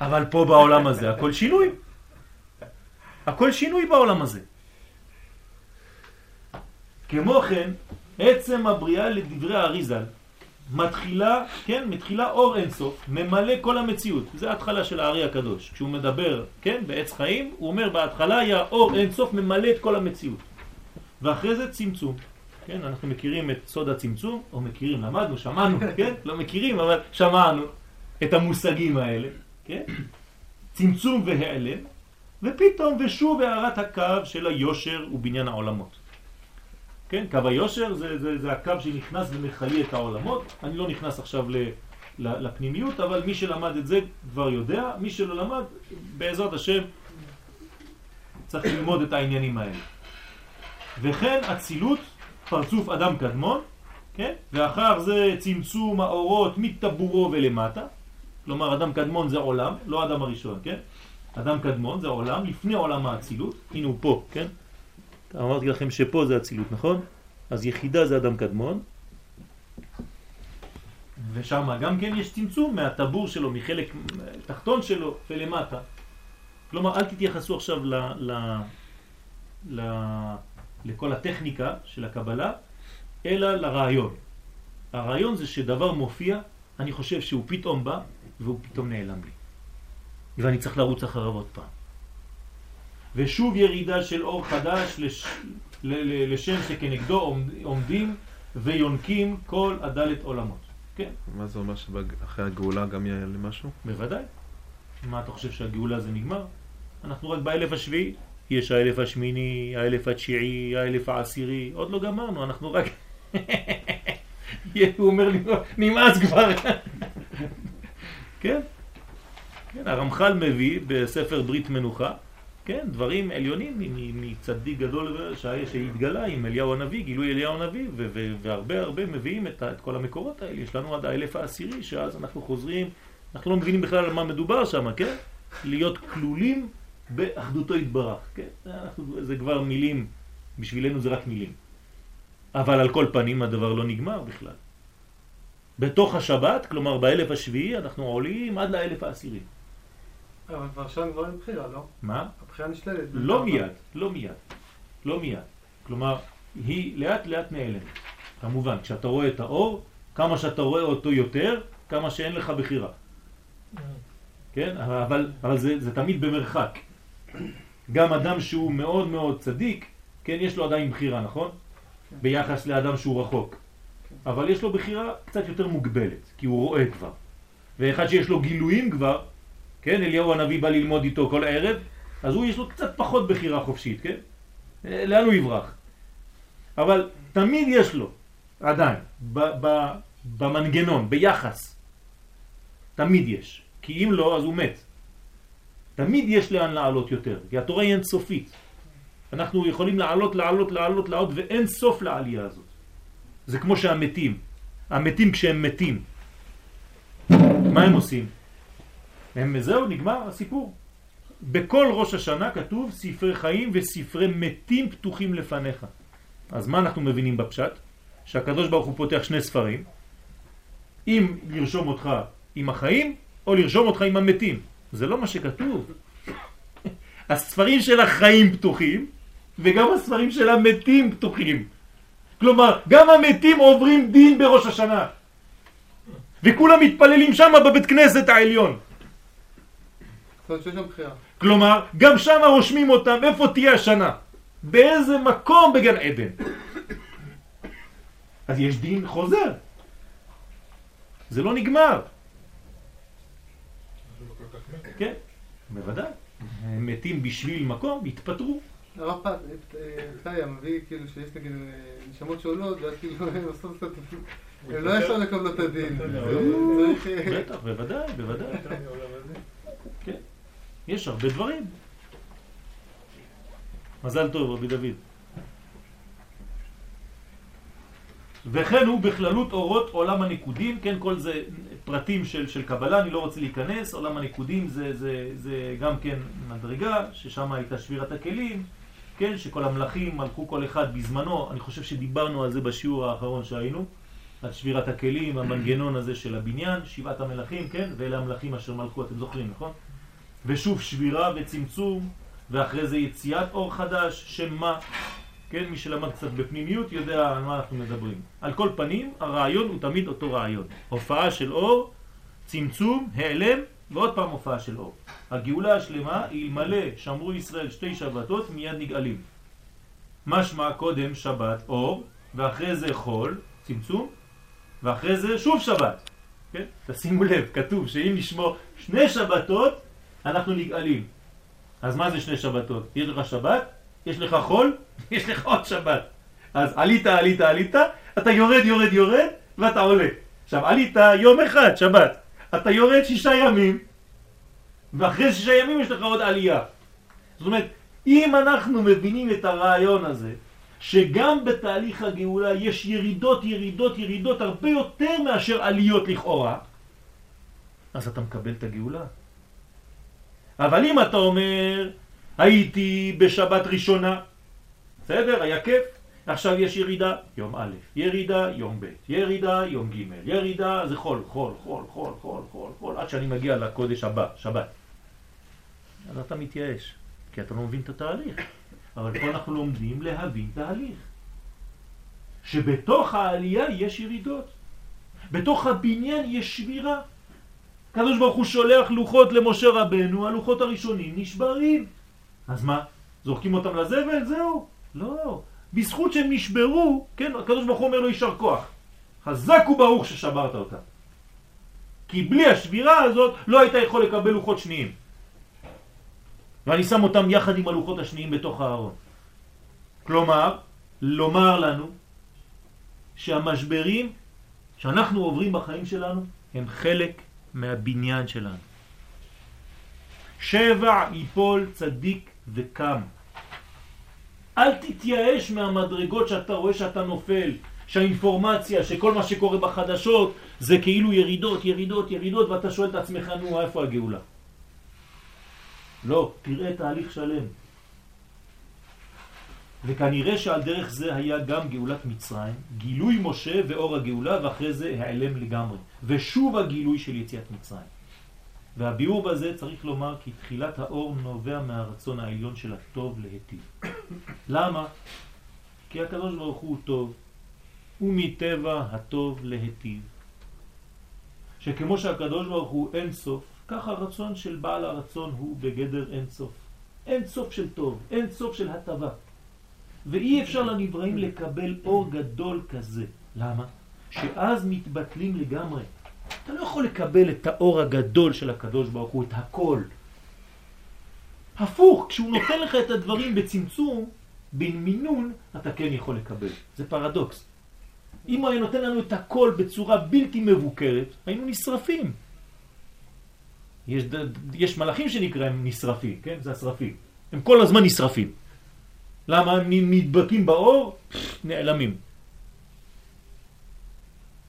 אבל פה בעולם הזה הכל שינוי. הכל שינוי בעולם הזה. כמו כן, עצם הבריאה לדברי האריזל מתחילה, כן, מתחילה אור אינסוף, ממלא כל המציאות. זה ההתחלה של הארי הקדוש. כשהוא מדבר, כן, בעץ חיים, הוא אומר בהתחלה היה אור אינסוף ממלא את כל המציאות. ואחרי זה צמצום. כן, אנחנו מכירים את סוד הצמצום, או מכירים, למדנו, שמענו, כן? לא מכירים, אבל שמענו את המושגים האלה, כן? צמצום והיעלם, ופתאום ושוב הערת הקו של היושר ובניין העולמות. כן, קו היושר זה, זה, זה הקו שנכנס ומחיה את העולמות. אני לא נכנס עכשיו ל, ל, לפנימיות, אבל מי שלמד את זה כבר יודע, מי שלא למד, בעזרת השם, צריך ללמוד את העניינים האלה. וכן אצילות, פרצוף אדם קדמון, כן? ואחר זה צמצום האורות מטבורו ולמטה. כלומר, אדם קדמון זה עולם, לא אדם הראשון, כן? אדם קדמון זה עולם, לפני עולם האצילות. הנה הוא פה, כן? אמרתי לכם שפה זה אצילות, נכון? אז יחידה זה אדם קדמון, ושם גם כן יש צמצום מהטבור שלו, מחלק תחתון שלו ולמטה. כלומר, אל תתייחסו עכשיו ל, ל, ל, לכל הטכניקה של הקבלה, אלא לרעיון. הרעיון זה שדבר מופיע, אני חושב שהוא פתאום בא והוא פתאום נעלם לי. ואני צריך לרוץ אחריו עוד פעם. ושוב ירידה של אור חדש לש... לשם שכנגדו עומדים ויונקים כל הדלת עולמות. כן. מה זה אומר שאחרי הגאולה גם יהיה לי משהו? בוודאי. מה אתה חושב שהגאולה זה נגמר? אנחנו רק באלף השביעי. יש האלף השמיני, האלף התשיעי, האלף העשירי, עוד לא גמרנו, אנחנו רק... הוא אומר לי, נמאס כבר. כן? כן, הרמח"ל מביא בספר ברית מנוחה כן, דברים עליונים מצדיק גדול שהתגלה עם אליהו הנביא, גילוי אליהו הנביא, והרבה הרבה מביאים את, את כל המקורות האלה. יש לנו עד האלף העשירי, שאז אנחנו חוזרים, אנחנו לא מבינים בכלל על מה מדובר שם, כן? להיות כלולים באחדותו יתברך, כן? אנחנו, זה כבר מילים, בשבילנו זה רק מילים. אבל על כל פנים הדבר לא נגמר בכלל. בתוך השבת, כלומר באלף השביעי, אנחנו עולים עד לאלף העשירי. אבל כבר שם כבר אין בחירה, לא? מה? הבחירה נשללת. לא מיד, לא מיד. לא מיד. כלומר, היא לאט לאט נעלמת. כמובן, כשאתה רואה את האור, כמה שאתה רואה אותו יותר, כמה שאין לך בחירה. כן? אבל, אבל זה, זה תמיד במרחק. גם אדם שהוא מאוד מאוד צדיק, כן, יש לו עדיין בחירה, נכון? ביחס לאדם שהוא רחוק. אבל יש לו בחירה קצת יותר מוגבלת, כי הוא רואה כבר. ואחד שיש לו גילויים כבר, כן, אליהו הנביא בא ללמוד איתו כל הערב, אז הוא יש לו קצת פחות בחירה חופשית, כן? אה, לאן הוא יברח? אבל תמיד יש לו, עדיין, במנגנון, ביחס, תמיד יש. כי אם לא, אז הוא מת. תמיד יש לאן לעלות יותר, כי התורה היא אינסופית. אנחנו יכולים לעלות, לעלות, לעלות, לעלות, ואין סוף לעלייה הזאת. זה כמו שהמתים. המתים כשהם מתים, מה הם עושים? הם, זהו, נגמר הסיפור. בכל ראש השנה כתוב ספרי חיים וספרי מתים פתוחים לפניך. אז מה אנחנו מבינים בפשט? שהקדוש ברוך הוא פותח שני ספרים, אם לרשום אותך עם החיים, או לרשום אותך עם המתים. זה לא מה שכתוב. הספרים של החיים פתוחים, וגם הספרים של המתים פתוחים. כלומר, גם המתים עוברים דין בראש השנה. וכולם מתפללים שם בבית כנסת העליון. כלומר, גם שם רושמים אותם, איפה תהיה השנה? באיזה מקום בגן עדן? אז יש דין חוזר. זה לא נגמר. כן, בוודאי. הם מתים בשביל מקום, התפטרו. הרב פתאיה מביא כאילו שיש נגיד נשמות שעולות, ואז כאילו הם עושים קצת... הם לא ישר לקבל את הדין. בטח, בוודאי, בוודאי. יש הרבה דברים. מזל טוב, רבי דוד. וכן הוא בכללות אורות עולם הנקודים, כן, כל זה פרטים של, של קבלה, אני לא רוצה להיכנס, עולם הנקודים זה, זה, זה גם כן מדרגה, ששם הייתה שבירת הכלים, כן, שכל המלאכים מלכו כל אחד בזמנו, אני חושב שדיברנו על זה בשיעור האחרון שהיינו, על שבירת הכלים, המנגנון הזה של הבניין, שבעת המלכים, כן? ואלה המלכים אשר מלכו, אתם זוכרים, נכון? ושוב שבירה וצמצום, ואחרי זה יציאת אור חדש, שמה? כן, מי שלמד קצת בפנימיות יודע על מה אנחנו מדברים. על כל פנים, הרעיון הוא תמיד אותו רעיון. הופעה של אור, צמצום, העלם, ועוד פעם הופעה של אור. הגאולה השלמה, אלמלא שמרו ישראל שתי שבתות, מיד נגאלים. משמע קודם שבת אור, ואחרי זה חול, צמצום, ואחרי זה שוב שבת. כן? תשימו לב, כתוב שאם נשמור שני שבתות, אנחנו נגאלים. אז מה זה שני שבתות? יש לך שבת, יש לך חול, יש לך עוד שבת. אז עלית, עלית, עלית, אתה יורד, יורד, יורד, ואתה עולה. עכשיו, עלית יום אחד, שבת. אתה יורד שישה ימים, ואחרי שישה ימים יש לך עוד עלייה. זאת אומרת, אם אנחנו מבינים את הרעיון הזה, שגם בתהליך הגאולה יש ירידות, ירידות, ירידות הרבה יותר מאשר עליות לכאורה, אז אתה מקבל את הגאולה. אבל אם אתה אומר, הייתי בשבת ראשונה, בסדר, היה כיף, עכשיו יש ירידה, יום א', ירידה, יום ב', ירידה, יום ג', ירידה, זה חול, חול, חול, חול, חול, חול, חול, עד שאני מגיע לקודש הבא, שבת. אז אתה מתייאש, כי אתה לא מבין את התהליך. אבל פה אנחנו לומדים להבין תהליך. שבתוך העלייה יש ירידות. בתוך הבניין יש שבירה. הקדוש ברוך הוא שולח לוחות למשה רבנו, הלוחות הראשונים נשברים. אז מה? זורקים אותם לזבל? זהו. לא. בזכות שהם נשברו, כן, הקדוש ברוך הוא אומר לו יישר כוח. חזק וברוך ששברת אותם. כי בלי השבירה הזאת לא היית יכול לקבל לוחות שניים. ואני שם אותם יחד עם הלוחות השניים בתוך הארון. כלומר, לומר לנו שהמשברים שאנחנו עוברים בחיים שלנו הם חלק מהבניין שלנו. שבע יפול צדיק וקם. אל תתייאש מהמדרגות שאתה רואה שאתה נופל, שהאינפורמציה, שכל מה שקורה בחדשות זה כאילו ירידות, ירידות, ירידות, ואתה שואל את עצמך, נו, איפה הגאולה? לא, תראה תהליך שלם. וכנראה שעל דרך זה היה גם גאולת מצרים, גילוי משה ואור הגאולה, ואחרי זה העלם לגמרי. ושוב הגילוי של יציאת מצרים. והביאור בזה צריך לומר כי תחילת האור נובע מהרצון העליון של הטוב להיטיב. למה? כי הקדוש ברוך הוא טוב, ומטבע הטוב להיטיב. שכמו שהקדוש ברוך הוא אין סוף, ככה הרצון של בעל הרצון הוא בגדר אין סוף. אין סוף של טוב, אין סוף של הטבה. ואי אפשר לנבראים לקבל אור גדול כזה. למה? שאז מתבטלים לגמרי. אתה לא יכול לקבל את האור הגדול של הקדוש ברוך הוא, את הכל. הפוך, כשהוא נותן לך את הדברים בצמצום, במינון, אתה כן יכול לקבל. זה פרדוקס. אם הוא היה נותן לנו את הכל בצורה בלתי מבוקרת, היינו נשרפים. יש, יש מלאכים שנקראים נשרפים, כן? זה השרפים. הם כל הזמן נשרפים. למה? הם נדבקים באור, נעלמים.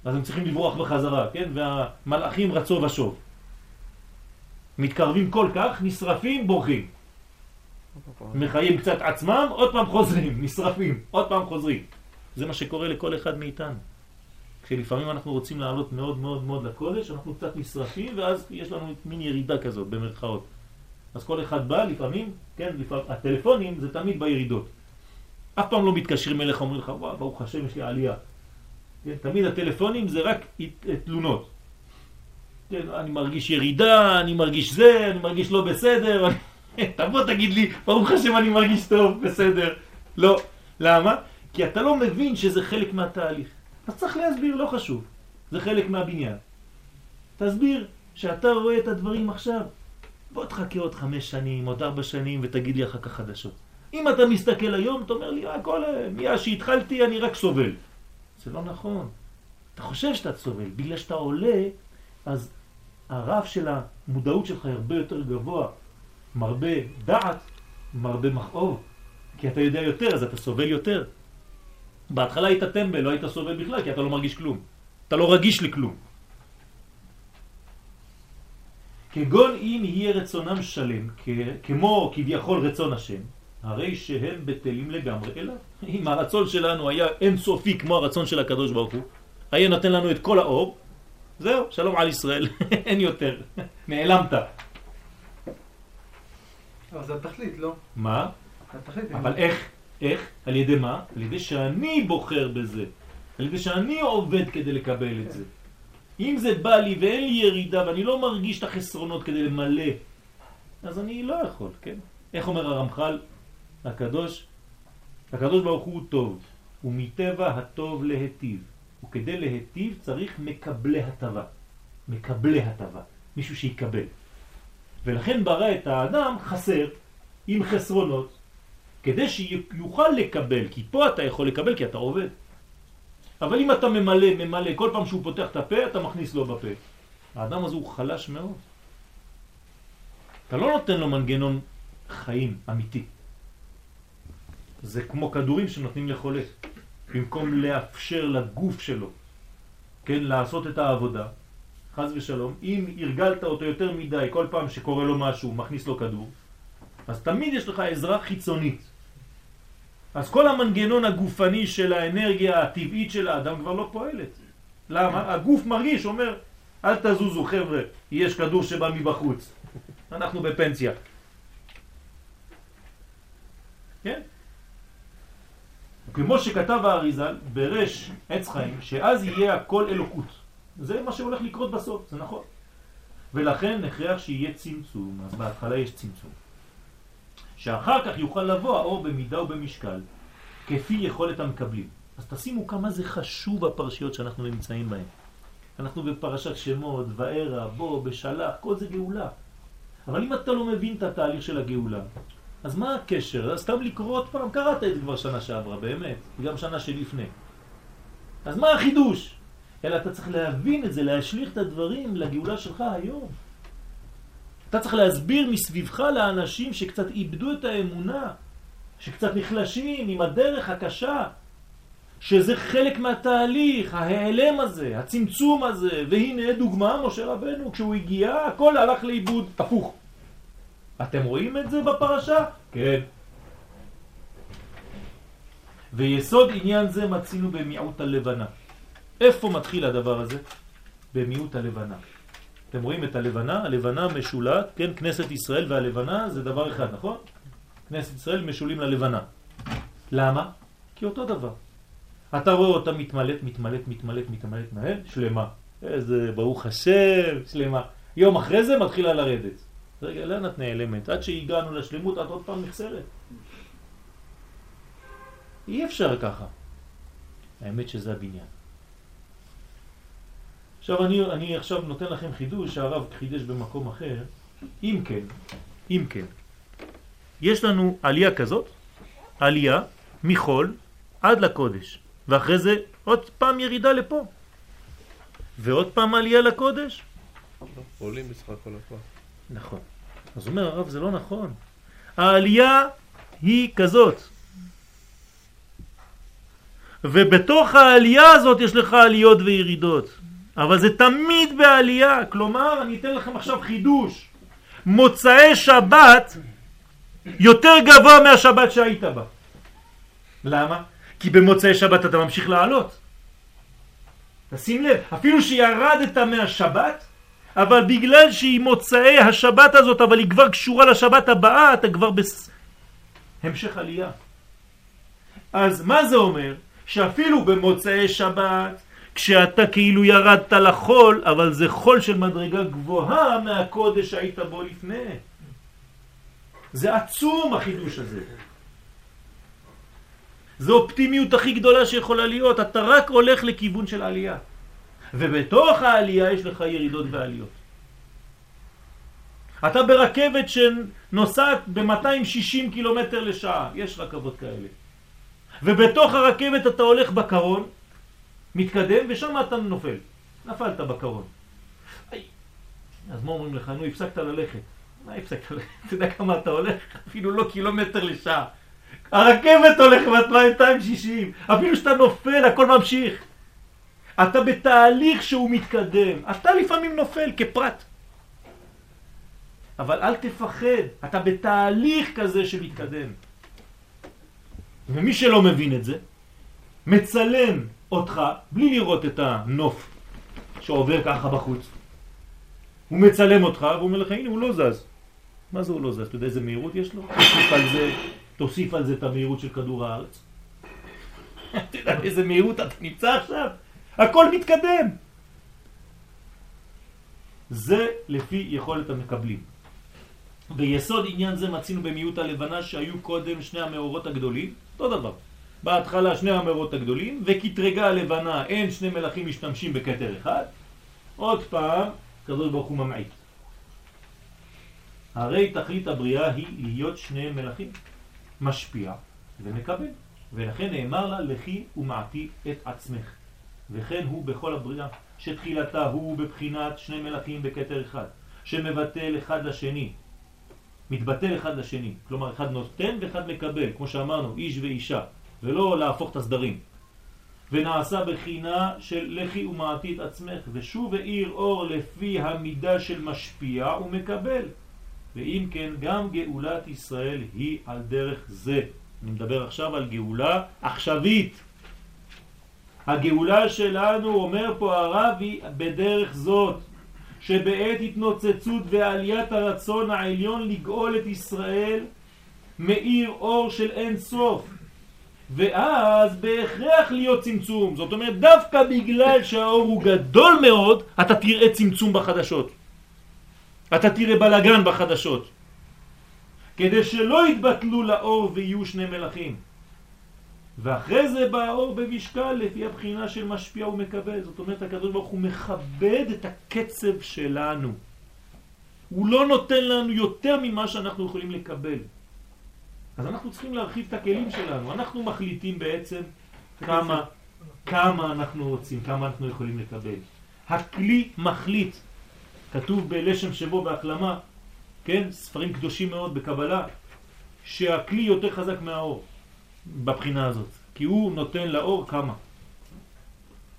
אז הם צריכים לברוח בחזרה, כן? והמלאכים רצו ושוב. מתקרבים כל כך, נשרפים, בורחים. מחיים קצת עצמם, עוד פעם חוזרים, נשרפים, עוד פעם חוזרים. זה מה שקורה לכל אחד מאיתנו. כשלפעמים אנחנו רוצים לעלות מאוד מאוד מאוד לקודש, אנחנו קצת נשרפים, ואז יש לנו מין ירידה כזאת, במרכאות. אז כל אחד בא לפעמים, כן, לפעמים, הטלפונים זה תמיד בירידות. אף פעם לא מתקשרים אליך, אומרים לך, וואו, ברוך השם, יש לי עלייה. כן, תמיד הטלפונים זה רק תלונות. כן, אני מרגיש ירידה, אני מרגיש זה, אני מרגיש לא בסדר. תבוא תגיד לי, ברוך השם אני מרגיש טוב, בסדר. לא. למה? כי אתה לא מבין שזה חלק מהתהליך. אז צריך להסביר, לא חשוב. זה חלק מהבניין. תסביר שאתה רואה את הדברים עכשיו. בוא תחכה עוד חמש שנים, עוד ארבע שנים, ותגיד לי אחר כך חדשות. אם אתה מסתכל היום, אתה אומר לי, הכל, מאז שהתחלתי אני רק סובל. זה לא נכון. אתה חושב שאתה סובל. בגלל שאתה עולה, אז הרף של המודעות שלך הרבה יותר גבוה. מרבה דעת, מרבה מכאוב. כי אתה יודע יותר, אז אתה סובל יותר. בהתחלה היית טמבל, לא היית סובל בכלל, כי אתה לא מרגיש כלום. אתה לא רגיש לכלום. כגון אם יהיה רצונם שלם, כמו כביכול רצון השם, הרי שהם בטלים לגמרי אליו. אם הרצון שלנו היה אינסופי כמו הרצון של הקדוש ברוך הוא, היה נותן לנו את כל האור, זהו, שלום על ישראל, אין יותר, נעלמת. אבל זה התכלית, לא? מה? התכלית. אבל איך? איך? על ידי מה? על ידי שאני בוחר בזה. על ידי שאני עובד כדי לקבל את זה. אם זה בא לי ואין לי ירידה ואני לא מרגיש את החסרונות כדי למלא, אז אני לא יכול, כן? איך אומר הרמח"ל הקדוש? הקדוש ברוך הוא טוב, ומטבע הטוב להטיב. וכדי להטיב צריך מקבלי הטבה. מקבלי הטבה. מישהו שיקבל. ולכן ברא את האדם חסר, עם חסרונות, כדי שיוכל לקבל, כי פה אתה יכול לקבל כי אתה עובד. אבל אם אתה ממלא, ממלא, כל פעם שהוא פותח את הפה, אתה מכניס לו בפה. האדם הזה הוא חלש מאוד. אתה לא נותן לו מנגנון חיים אמיתי. זה כמו כדורים שנותנים לחולה. במקום לאפשר לגוף שלו, כן, לעשות את העבודה, חז ושלום, אם הרגלת אותו יותר מדי, כל פעם שקורה לו משהו, מכניס לו כדור, אז תמיד יש לך עזרה חיצונית. אז כל המנגנון הגופני של האנרגיה הטבעית של האדם כבר לא פועלת. למה? הגוף מרגיש, אומר, אל תזוזו חבר'ה, יש כדור שבא מבחוץ. אנחנו בפנסיה. כן? כמו שכתב האריזל ברש עץ חיים, שאז יהיה הכל אלוקות. זה מה שהולך לקרות בסוף, זה נכון. ולכן נכרח שיהיה צמצום, אז בהתחלה יש צמצום. שאחר כך יוכל לבוא האור במידה ובמשקל, כפי יכולת המקבלים. אז תשימו כמה זה חשוב הפרשיות שאנחנו נמצאים בהן. אנחנו בפרשת שמות, וערה, בוא, בשלח, כל זה גאולה. אבל אם אתה לא מבין את התהליך של הגאולה, אז מה הקשר? סתם לקרוא עוד פעם, קראת את זה כבר שנה שעברה, באמת, גם שנה שלפני. אז מה החידוש? אלא אתה צריך להבין את זה, להשליך את הדברים לגאולה שלך היום. אתה צריך להסביר מסביבך לאנשים שקצת איבדו את האמונה, שקצת נחלשים עם הדרך הקשה, שזה חלק מהתהליך, ההיעלם הזה, הצמצום הזה, והנה דוגמה, משה רבנו, כשהוא הגיע, הכל הלך לאיבוד הפוך. אתם רואים את זה בפרשה? כן. ויסוד עניין זה מצינו במיעוט הלבנה. איפה מתחיל הדבר הזה? במיעוט הלבנה. אתם רואים את הלבנה? הלבנה משולת, כן, כנסת ישראל והלבנה זה דבר אחד, נכון? כנסת ישראל משולים ללבנה. למה? כי אותו דבר. אתה רואה אותה מתמלאת, מתמלאת, מתמלאת, מתמלאת, מהר, שלמה. איזה ברוך השם, שלמה. יום אחרי זה מתחילה לרדת. רגע, לאן את נעלמת? עד שהגענו לשלמות, את עוד פעם נחסרת. אי אפשר ככה. האמת שזה הבניין. עכשיו אני, אני עכשיו נותן לכם חידוש שהרב חידש במקום אחר. אם כן, אם כן, יש לנו עלייה כזאת, עלייה מחול עד לקודש, ואחרי זה עוד פעם ירידה לפה, ועוד פעם עלייה לקודש. עולים בסך הכל. נכון. אז אומר הרב, זה לא נכון. העלייה היא כזאת. ובתוך העלייה הזאת יש לך עליות וירידות. אבל זה תמיד בעלייה. כלומר, אני אתן לכם עכשיו חידוש. מוצאי שבת יותר גבוה מהשבת שהיית בה. למה? כי במוצאי שבת אתה ממשיך לעלות. תשים לב, אפילו שירדת מהשבת, אבל בגלל שהיא מוצאי השבת הזאת, אבל היא כבר קשורה לשבת הבאה, אתה כבר בהמשך עלייה. אז מה זה אומר? שאפילו במוצאי שבת, כשאתה כאילו ירדת לחול, אבל זה חול של מדרגה גבוהה מהקודש שהיית בו לפני. זה עצום החידוש הזה. זו אופטימיות הכי גדולה שיכולה להיות, אתה רק הולך לכיוון של עלייה. ובתוך העלייה יש לך ירידות ועליות. אתה ברכבת שנוסעת ב-260 קילומטר לשעה, יש רכבות כאלה. ובתוך הרכבת אתה הולך בקרון, מתקדם, ושם אתה נופל. נפלת בקרון. אז מה אומרים לך? נו, הפסקת ללכת. מה הפסקת ללכת? אתה יודע כמה אתה הולך? אפילו לא קילומטר לשעה. הרכבת הולכת ב-260, אפילו שאתה נופל, הכל ממשיך. אתה בתהליך שהוא מתקדם. אתה לפעמים נופל כפרט. אבל אל תפחד, אתה בתהליך כזה שמתקדם. ומי שלא מבין את זה, מצלם אותך בלי לראות את הנוף שעובר ככה בחוץ. הוא מצלם אותך והוא אומר לך, הנה הוא לא זז. מה זה הוא לא זז? אתה יודע איזה מהירות יש לו? תוסיף על זה, תוסיף על זה את המהירות של כדור הארץ. אתה יודע איזה מהירות אתה נמצא עכשיו? הכל מתקדם. זה לפי יכולת המקבלים. ביסוד עניין זה מצינו במיעוט הלבנה שהיו קודם שני המאורות הגדולים, אותו דבר. בהתחלה שני המאורות הגדולים, וכתרגה הלבנה אין שני מלכים משתמשים בכתר אחד, עוד פעם, קדוש ברוך הוא ממעיט. הרי תכלית הבריאה היא להיות שני מלכים, משפיע ומקבל, ולכן נאמר לה לכי ומעטי את עצמך, וכן הוא בכל הבריאה, שתחילתה הוא בבחינת שני מלכים בכתר אחד, שמבטל אחד לשני, מתבטל אחד לשני, כלומר אחד נותן ואחד מקבל, כמו שאמרנו, איש ואישה, ולא להפוך את הסדרים. ונעשה בחינה של לכי ומעטי את עצמך, ושוב האיר אור לפי המידה של משפיע ומקבל. ואם כן, גם גאולת ישראל היא על דרך זה. אני מדבר עכשיו על גאולה עכשווית. הגאולה שלנו, אומר פה הרב, היא בדרך זאת, שבעת התנוצצות ועליית הרצון העליון לגאול את ישראל, מאיר אור של אין סוף. ואז בהכרח להיות צמצום. זאת אומרת, דווקא בגלל שהאור הוא גדול מאוד, אתה תראה צמצום בחדשות. אתה תראה בלגן בחדשות. כדי שלא יתבטלו לאור ויהיו שני מלכים. ואחרי זה בא האור במשקל לפי הבחינה של משפיע ומקבל. זאת אומרת, הקדוש ברוך הוא מכבד את הקצב שלנו. הוא לא נותן לנו יותר ממה שאנחנו יכולים לקבל. אז אנחנו צריכים להרחיב את הכלים שלנו. אנחנו מחליטים בעצם כמה, כמה אנחנו רוצים, כמה אנחנו יכולים לקבל. הכלי מחליט. כתוב בלשם שבו בהחלמה, כן, ספרים קדושים מאוד בקבלה, שהכלי יותר חזק מהאור בבחינה הזאת, כי הוא נותן לאור כמה.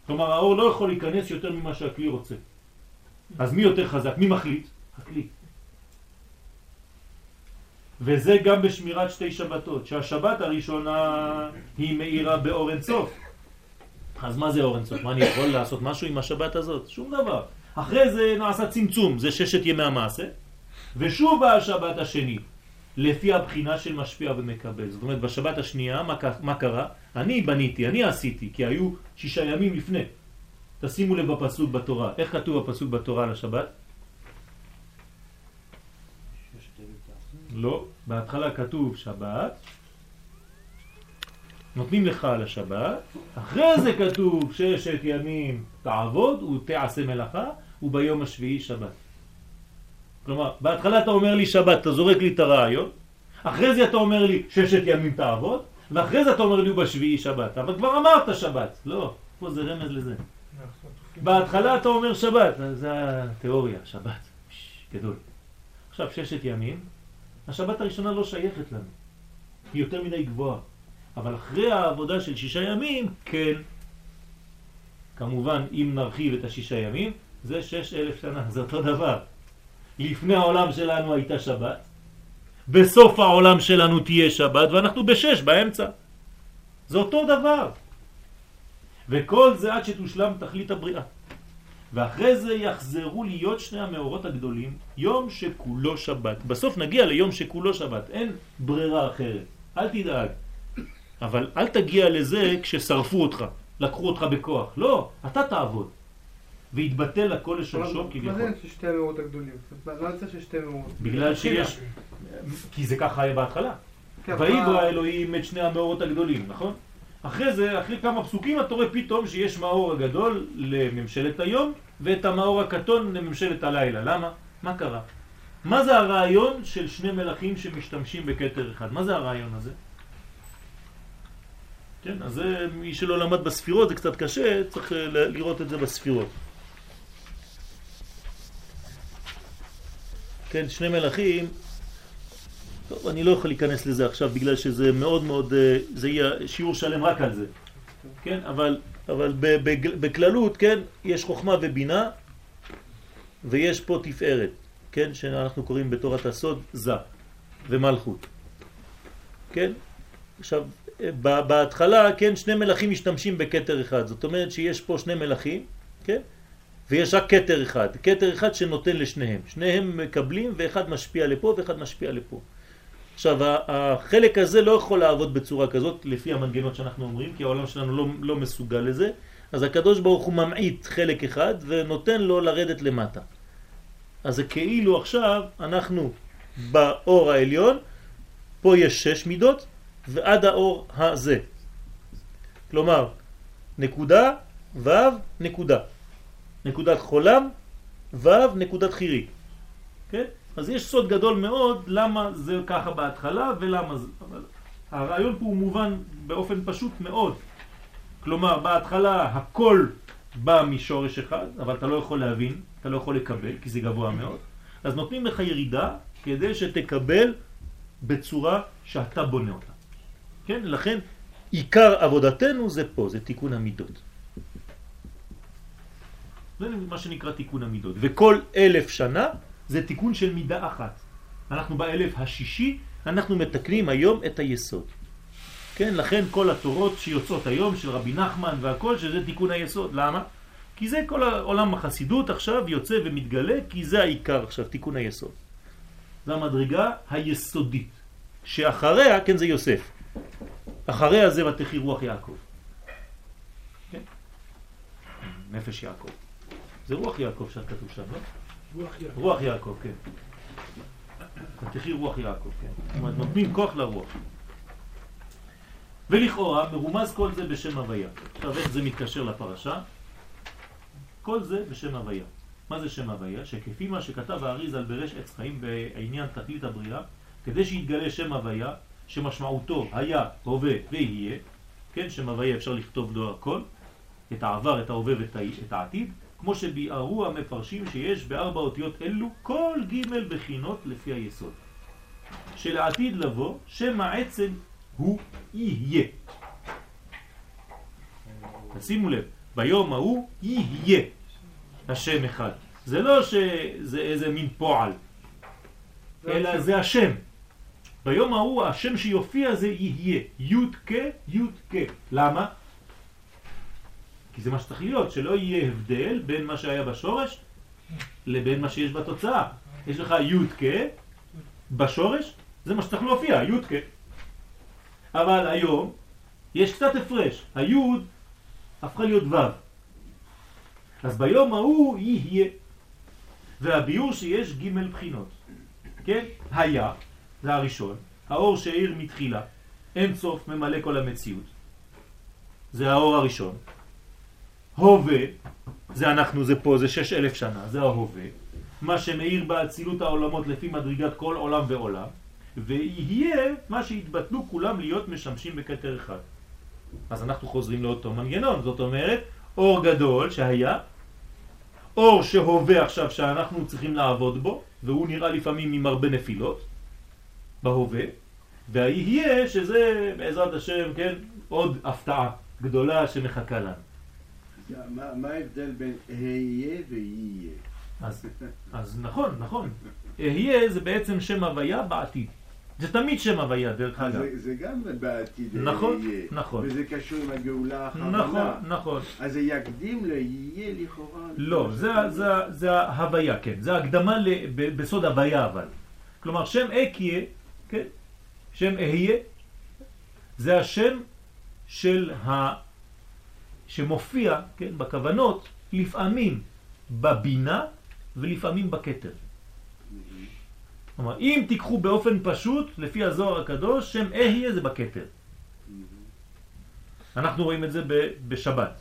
כלומר, האור לא יכול להיכנס יותר ממה שהכלי רוצה. אז מי יותר חזק? מי מחליט? הכלי. וזה גם בשמירת שתי שבתות, שהשבת הראשונה היא מאירה באור אינסוף. אז מה זה אור אינסוף? מה אני יכול לעשות משהו עם השבת הזאת? שום דבר. אחרי זה נעשה צמצום, זה ששת ימי המעשה, ושוב בא השבת השני, לפי הבחינה של משפיע ומקבל. זאת אומרת, בשבת השנייה, מה, מה קרה? אני בניתי, אני עשיתי, כי היו שישה ימים לפני. תשימו לב בפסוק בתורה. איך כתוב הפסוק בתורה על השבת? לא, בהתחלה כתוב שבת, נותנים לך על השבת, אחרי זה כתוב ששת ימים תעבוד ותעשה מלאכה, וביום השביעי שבת. כלומר, בהתחלה אתה אומר לי שבת, אתה זורק לי את הרעיון, אחרי זה אתה אומר לי ששת ימים תעבוד, ואחרי זה אתה אומר לי בשביעי שבת. אבל כבר אמרת שבת. לא, פה זה רמז לזה. בהתחלה אתה אומר שבת, זה התיאוריה, שבת. גדול. עכשיו ששת ימים, השבת הראשונה לא שייכת לנו. היא יותר מדי גבוהה. אבל אחרי העבודה של שישה ימים, כן. כמובן, אם נרחיב את השישה ימים, זה שש אלף שנה, זה אותו דבר. לפני העולם שלנו הייתה שבת, בסוף העולם שלנו תהיה שבת, ואנחנו בשש באמצע. זה אותו דבר. וכל זה עד שתושלם תכלית הבריאה. ואחרי זה יחזרו להיות שני המאורות הגדולים, יום שכולו שבת. בסוף נגיע ליום שכולו שבת, אין ברירה אחרת. אל תדאג. אבל אל תגיע לזה כששרפו אותך, לקחו אותך בכוח. לא, אתה תעבוד. והתבטל הכל לשורשו כביכול. מה זה ששתי המאורות הגדולים? מה יוצא ששתי המאורות? בגלל שיש... כי זה ככה היה בהתחלה. כן, ויברא אלוהים את שני המאורות הגדולים, נכון? אחרי זה, אחרי כמה פסוקים אתה רואה פתאום שיש מאור הגדול לממשלת היום ואת המאור הקטון לממשלת הלילה. למה? מה קרה? מה זה הרעיון של שני מלכים שמשתמשים בכתר אחד? מה זה הרעיון הזה? כן, אז זה, מי שלא למד בספירות זה קצת קשה, צריך אה, לראות את זה בספירות. כן, שני מלכים, טוב, אני לא יכול להיכנס לזה עכשיו בגלל שזה מאוד מאוד, אה, זה יהיה שיעור שלם רק על זה, כן, אבל, אבל בכללות, כן, יש חוכמה ובינה ויש פה תפארת, כן, שאנחנו קוראים בתורת הסוד זה ומלכות, כן, עכשיו, ב- בהתחלה, כן, שני מלכים משתמשים בכתר אחד, זאת אומרת שיש פה שני מלכים, כן, ויש רק כתר אחד, כתר אחד שנותן לשניהם, שניהם מקבלים ואחד משפיע לפה ואחד משפיע לפה. עכשיו, החלק הזה לא יכול לעבוד בצורה כזאת, לפי המנגנות שאנחנו אומרים, כי העולם שלנו לא, לא מסוגל לזה, אז הקדוש ברוך הוא ממעיט חלק אחד ונותן לו לרדת למטה. אז זה כאילו עכשיו אנחנו באור העליון, פה יש שש מידות, ועד האור הזה. כלומר, נקודה, ו', נקודה. נקודת חולם, ו', נקודת חירי. כן? אז יש סוד גדול מאוד למה זה ככה בהתחלה ולמה זה. אבל הרעיון פה הוא מובן באופן פשוט מאוד. כלומר, בהתחלה הכל בא משורש אחד, אבל אתה לא יכול להבין, אתה לא יכול לקבל, כי זה גבוה מאוד. אז נותנים לך ירידה כדי שתקבל בצורה שאתה בונה אותה. כן? לכן עיקר עבודתנו זה פה, זה תיקון המידות. זה מה שנקרא תיקון המידות. וכל אלף שנה זה תיקון של מידה אחת. אנחנו באלף השישי, אנחנו מתקנים היום את היסוד. כן, לכן כל התורות שיוצאות היום של רבי נחמן והכל, שזה תיקון היסוד. למה? כי זה כל העולם החסידות עכשיו יוצא ומתגלה, כי זה העיקר עכשיו, תיקון היסוד. זו המדרגה היסודית, שאחריה, כן, זה יוסף. אחריה זה ותחי רוח יעקב. כן? נפש יעקב. זה רוח יעקב שכתוב שם, לא? רוח יעקב. רוח יעקב, כן. ותחי רוח יעקב, כן. זאת אומרת, נותנים כוח לרוח. ולכאורה מרומז כל זה בשם הוויה. עכשיו איך זה מתקשר לפרשה? כל זה בשם הוויה. מה זה שם הוויה? שכפי מה שכתב האריז על ברש עץ חיים בעניין תכלית הבריאה, כדי שיתגלה שם הוויה, שמשמעותו היה, הווה ויהיה, כן, שם הוויה אפשר לכתוב לו הכל, את העבר, את ההווה ואת העתיד, כמו שביארו המפרשים שיש בארבע אותיות אלו כל ג' בחינות לפי היסוד. שלעתיד לבוא, שם העצם הוא יהיה. תשימו לב, ביום ההוא יהיה השם אחד. זה לא שזה איזה מין פועל, אלא זה השם. ביום ההוא השם שיופיע זה יהיה, י' כ' י' כ'. למה? כי זה מה שצריך להיות, שלא יהיה הבדל בין מה שהיה בשורש לבין מה שיש בתוצאה. יש לך י' כ' בשורש, זה מה שצריך להופיע, י' כ'. אבל היום יש קצת הפרש, היוד הפכה להיות ו'. אז ביום ההוא יהיה. והביור שיש ג' בחינות. כן? היה, זה הראשון, האור שהאיר מתחילה, אין סוף ממלא כל המציאות. זה האור הראשון. הווה, זה אנחנו, זה פה, זה שש אלף שנה, זה ההווה. מה שמאיר באצילות העולמות לפי מדרגת כל עולם ועולם. ויהיה מה שהתבטלו כולם להיות משמשים בכתר אחד. אז אנחנו חוזרים לאותו מנגנון, זאת אומרת, אור גדול שהיה, אור שהווה עכשיו שאנחנו צריכים לעבוד בו, והוא נראה לפעמים עם הרבה נפילות, בהווה, והיהיה שזה בעזרת השם, כן, עוד הפתעה גדולה שמחכה לנו. מה ההבדל בין אהיה ויהיה? אז, נכון, נכון. אהיה זה בעצם שם הוויה בעתיד. זה תמיד שם הוויה, דרך אגב. זה זה גם בעתיד נכון, אהיה. נכון. וזה קשור עם הגאולה האחרונה. נכון, נכון. אז זה יקדים ליהיה לכאורה. לא, זה, זה, זה ההוויה, כן. זה הקדמה בסוד הוויה אבל. כלומר, שם אקיה, כן? שם אהיה, זה השם של ה... שמופיע, כן, בכוונות, לפעמים בבינה ולפעמים בכתר. כלומר, אם תיקחו באופן פשוט, לפי הזוהר הקדוש, שם אהיה זה בכתר. אנחנו רואים את זה בשבת.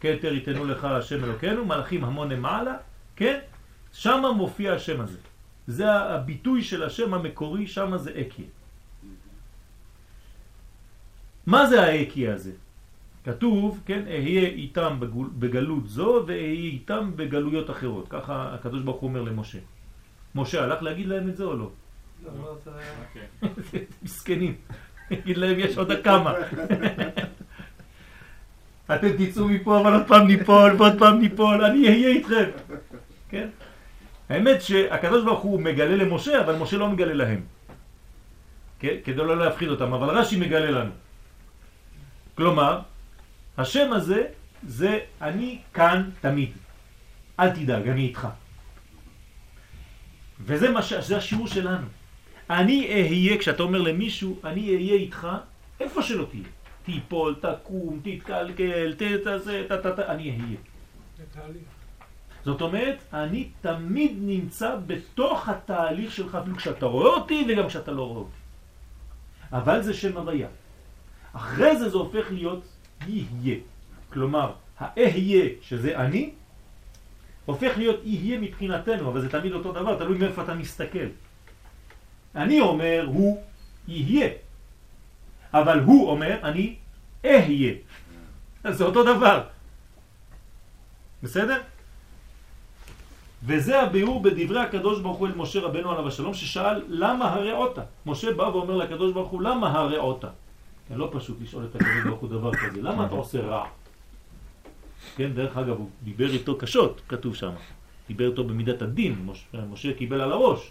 כתר יתנו לך השם אלוקינו, מלאכים המון למעלה, כן? שם מופיע השם הזה. זה הביטוי של השם המקורי, שם זה אקיה. מה זה האקיה הזה? כתוב, כן, אהיה איתם בגול- בגלות זו ואהיה איתם בגלויות אחרות. ככה הקדוש ברוך הוא אומר למשה. משה הלך להגיד להם את זה או לא? לא, לא היה. מסכנים. יגיד להם יש עוד כמה. אתם תצאו מפה אבל עוד פעם ניפול ועוד פעם ניפול, אני אהיה איתכם. כן? האמת שהקדוש ברוך הוא מגלה למשה, אבל משה לא מגלה להם. כן? כדי לא להפחיד אותם, אבל רש"י מגלה לנו. כלומר, השם הזה זה אני כאן תמיד. אל תדאג, אני איתך. וזה מה ש... זה השיעור שלנו. אני אהיה, כשאתה אומר למישהו, אני אהיה איתך, איפה שלא תהיה. תיפול, תקום, תתקלקל, תתעשה, תתת, אני אהיה. זאת אומרת, אני תמיד נמצא בתוך התהליך שלך, אפילו כשאתה רואה אותי וגם כשאתה לא רואה אותי. אבל זה שם הוויה. אחרי זה זה הופך להיות יהיה. כלומר, האהיה, שזה אני, הופך להיות יהיה מבחינתנו, אבל זה תמיד אותו דבר, תלוי מאיפה אתה מסתכל. אני אומר, הוא יהיה. אבל הוא אומר, אני אהיה. אז זה אותו דבר. בסדר? וזה הביאור בדברי הקדוש ברוך הוא אל משה רבנו עליו השלום ששאל למה הרעותה. משה בא ואומר לקדוש ברוך הוא למה הרעותה. כן, לא פשוט לשאול את הקדוש ברוך הוא דבר כזה, למה אתה עושה רע? כן, דרך אגב, הוא דיבר איתו קשות, כתוב שם. דיבר איתו במידת הדין, משה, משה קיבל על הראש.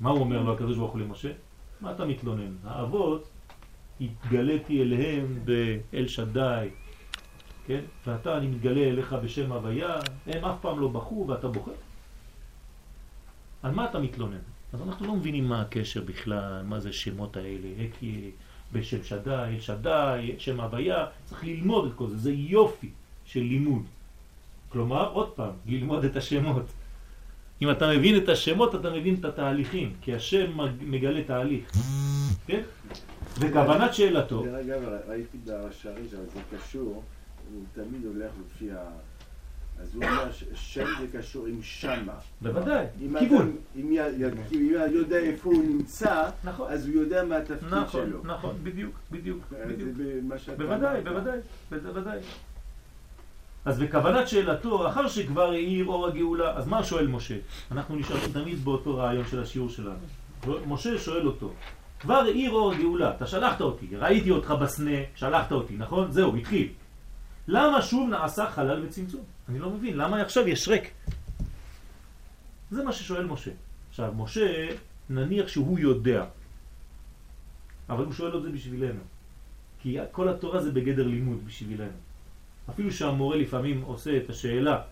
מה הוא אומר לו הקדוש ברוך הוא למשה? מה אתה מתלונן? האבות, התגליתי אליהם באל שדי, כן? ואתה, אני מתגלה אליך בשם הוויה, הם אף פעם לא בכו ואתה בוכה. על מה אתה מתלונן? אז אנחנו לא מבינים מה הקשר בכלל, מה זה שמות האלה, הקי, בשם שדי, שדי, שם הוויה, צריך ללמוד את כל זה, זה יופי של לימוד. כלומר, עוד פעם, ללמוד את השמות. אם אתה מבין את השמות, אתה מבין את התהליכים, כי השם מגלה תהליך, כן? וכוונת שאלתו... דרך אגב, ראיתי בשערי שזה קשור, הוא תמיד הולך לפי ה... אז הוא אומר ששם זה קשור עם שמה. בוודאי, כיוון. אם אם יודע איפה הוא נמצא, נכון. אז הוא יודע מה התפקיד נכון, שלו. נכון, בדיוק, בדיוק, שאתה בוודאי. בוודאי, בוודאי. אז בכוונת שאלתו, אחר שכבר האיר אור הגאולה, אז מה שואל משה? אנחנו נשארים תמיד באותו רעיון של השיעור שלנו. משה שואל אותו, כבר האיר אור הגאולה, אתה שלחת אותי, ראיתי אותך בסנה, שלחת אותי, נכון? זהו, התחיל. למה שוב נעשה חלל וצמצום? אני לא מבין, למה עכשיו יש ריק? זה מה ששואל משה. עכשיו, משה, נניח שהוא יודע, אבל הוא שואל את זה בשבילנו. כי כל התורה זה בגדר לימוד בשבילנו. אפילו שהמורה לפעמים עושה את השאלה,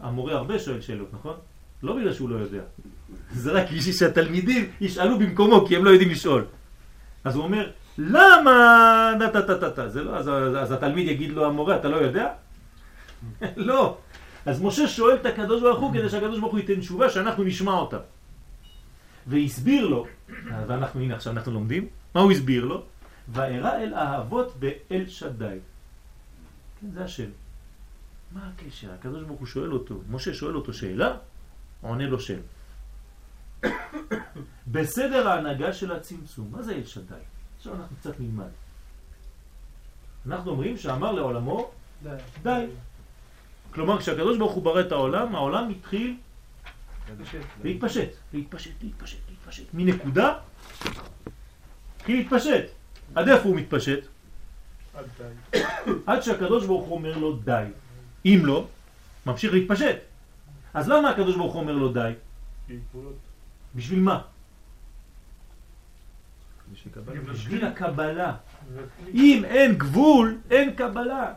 המורה הרבה שואל שאלות, נכון? לא בגלל שהוא לא יודע. זה רק בשביל שהתלמידים ישאלו במקומו, כי הם לא יודעים לשאול. אז הוא אומר, למה... דה דה דה דה דה. זה לא, אז, אז, אז התלמיד יגיד לו, המורה, אתה לא יודע? לא. אז משה שואל את הקדוש ברוך הוא כדי שהקדוש ברוך הוא ייתן תשובה שאנחנו נשמע אותה. והסביר לו, ואנחנו, הנה עכשיו אנחנו לומדים, מה הוא הסביר לו? וארא אל האבות באל שדי. כן, זה השם. מה הקשר? הקדוש ברוך הוא שואל אותו, משה שואל אותו שאלה, עונה לו שם. בסדר ההנהגה של הצמצום, מה זה אל שדי? עכשיו אנחנו קצת נלמד. אנחנו אומרים שאמר לעולמו די. די. כלומר, כשהקדוש ברוך הוא ברא את העולם, העולם התחיל להתפשט, להתפשט, להתפשט, להתפשט. מנקודה התחיל להתפשט. עד איפה הוא מתפשט? עד שהקדוש ברוך הוא אומר לו די. אם לא, ממשיך להתפשט. אז למה הקדוש ברוך הוא אומר לו די? בשביל מה? בשביל הקבלה. אם אין גבול, אין קבלה.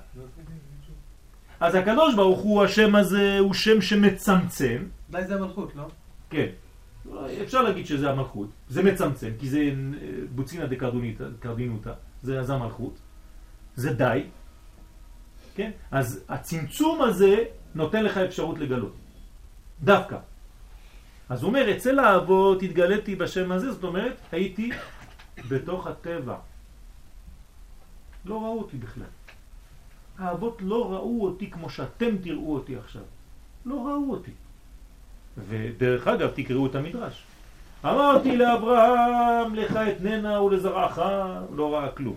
אז הקדוש ברוך הוא, השם הזה, הוא שם שמצמצם. די זה המלכות, לא? כן. אפשר להגיד שזה המלכות. זה מצמצם, כי זה אה, בוצינה דקרדינותא, זה זה המלכות. זה די. כן? אז הצמצום הזה נותן לך אפשרות לגלות. דווקא. אז הוא אומר, אצל האבות התגליתי בשם הזה, זאת אומרת, הייתי בתוך הטבע. לא ראו אותי בכלל. האבות לא ראו אותי כמו שאתם תראו אותי עכשיו. לא ראו אותי. ודרך אגב, תקראו את המדרש. אמרתי לאברהם, לך אתננה ולזרעך, לא ראה כלום.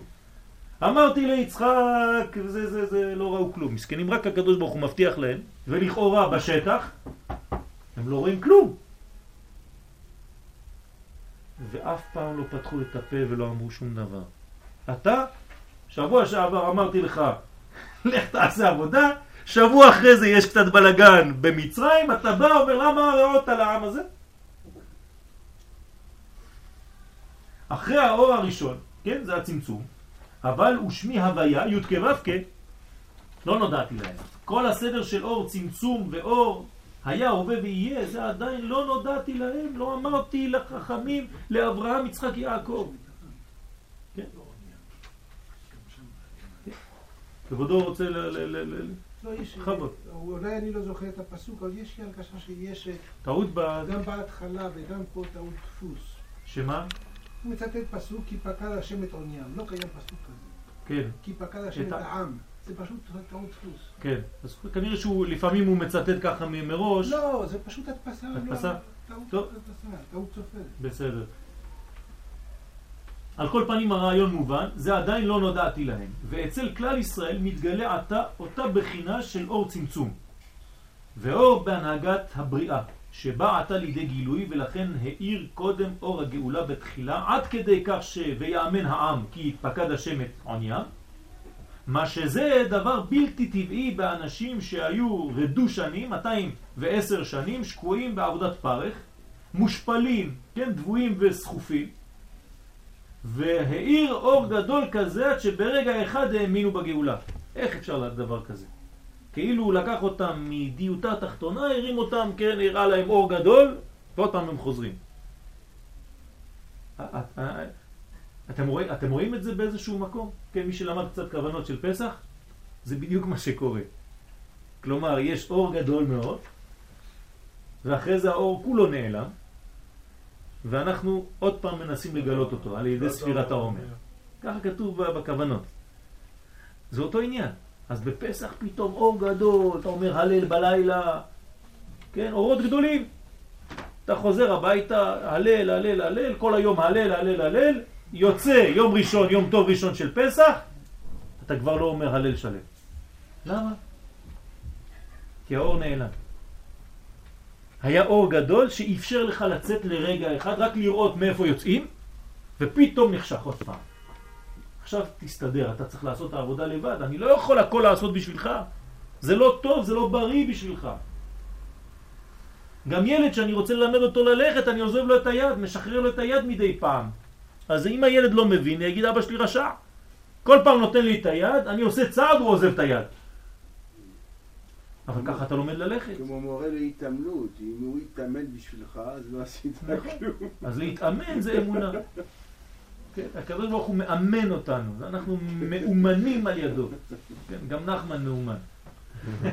אמרתי ליצחק, זה, זה, זה, לא ראו כלום. מסכנים, רק הקדוש ברוך הוא מבטיח להם, ולכאורה בשטח, הם לא רואים כלום. ואף פעם לא פתחו את הפה ולא אמרו שום דבר. אתה, שבוע שעבר אמרתי לך, לך תעשה עבודה, שבוע אחרי זה יש קצת בלגן במצרים, אתה בא אומר למה הרעות על העם הזה? אחרי האור הראשון, כן, זה הצמצום, אבל ושמי הוויה, י' כו' לא נודעתי להם. כל הסדר של אור, צמצום ואור, היה, הווה ויהיה, זה עדיין לא נודעתי להם, לא אמרתי לחכמים, לאברהם, יצחק, יעקב. כן? כבודו רוצה ל... ל... ל... ל... לא. בכבוד. אולי אני לא זוכר את הפסוק, אבל יש לי הרגשה שיש אה, טעות ב... גם בהתחלה וגם פה טעות דפוס. שמה? הוא מצטט פסוק כי פקד השם את עוניים. לא קיים פסוק כזה. כן, כי פקד השם את העם. זה פשוט טעות דפוס. כן. אז כנראה שהוא, לפעמים הוא מצטט ככה מראש. לא, זה פשוט הדפסה. לא, הדפסה? טעות טוב. הדפסה, טעות סופר. בסדר. על כל פנים הרעיון מובן, זה עדיין לא נודעתי להם. ואצל כלל ישראל מתגלה עתה אותה בחינה של אור צמצום. ואור בהנהגת הבריאה, שבא עתה לידי גילוי, ולכן האיר קודם אור הגאולה בתחילה, עד כדי כך ש... ויאמן העם כי יתפקד השם את עוניים. מה שזה דבר בלתי טבעי באנשים שהיו רדו שנים, 210 שנים, שקועים בעבודת פרך, מושפלים, כן, דבויים וסחופים, והאיר אור גדול כזה עד שברגע אחד האמינו בגאולה. איך אפשר לדבר כזה? כאילו הוא לקח אותם מדיוטה התחתונה, הרים אותם, כן, הראה להם אור גדול, ועוד פעם הם חוזרים. אתם רואים, אתם רואים את זה באיזשהו מקום? כן, מי שלמד קצת כוונות של פסח, זה בדיוק מה שקורה. כלומר, יש אור גדול מאוד, ואחרי זה האור כולו נעלם, ואנחנו עוד פעם מנסים לגלות אותו על ידי ספירת העומר. ככה כתוב בכוונות. זה אותו עניין. אז בפסח פתאום אור גדול, אתה אומר הלל בלילה, כן, אורות גדולים. אתה חוזר הביתה, הלל, הלל, הלל, כל היום הלל, הלל, הלל, יוצא יום ראשון, יום טוב ראשון של פסח, אתה כבר לא אומר הלל שלם. למה? כי האור נעלם. היה אור גדול שאפשר לך לצאת לרגע אחד, רק לראות מאיפה יוצאים, ופתאום נחשך עוד פעם. עכשיו תסתדר, אתה צריך לעשות את העבודה לבד, אני לא יכול הכל לעשות בשבילך. זה לא טוב, זה לא בריא בשבילך. גם ילד שאני רוצה ללמד אותו ללכת, אני עוזב לו את היד, משחרר לו את היד מדי פעם. אז אם הילד לא מבין, יגיד אבא שלי רשע. כל פעם נותן לי את היד, אני עושה צעד, הוא עוזב את היד. אבל ככה אתה לומד ללכת. כמו מורה להתעמלות, אם הוא יתאמן בשבילך, אז לא עשית כלום. אז להתאמן זה אמונה. כן, הקדוש ברוך הוא מאמן אותנו, אנחנו מאומנים על ידו. כן, גם נחמן מאומן.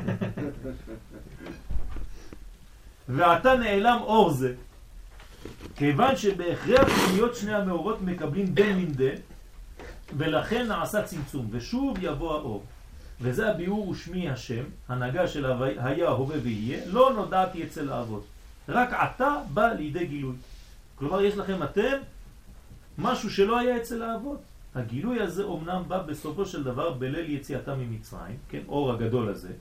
ועתה נעלם אור זה, כיוון שבהכרח להיות שני המאורות מקבלים דן מן דן, ולכן נעשה צמצום, ושוב יבוא האור. וזה הביאור ושמי השם, הנהגה של היה, הווה ויהיה, לא נודעתי אצל האבות. רק עתה בא לידי גילוי. כלומר, יש לכם אתם משהו שלא היה אצל האבות. הגילוי הזה אומנם בא בסופו של דבר בליל יציאתם ממצרים, כן, אור הגדול הזה,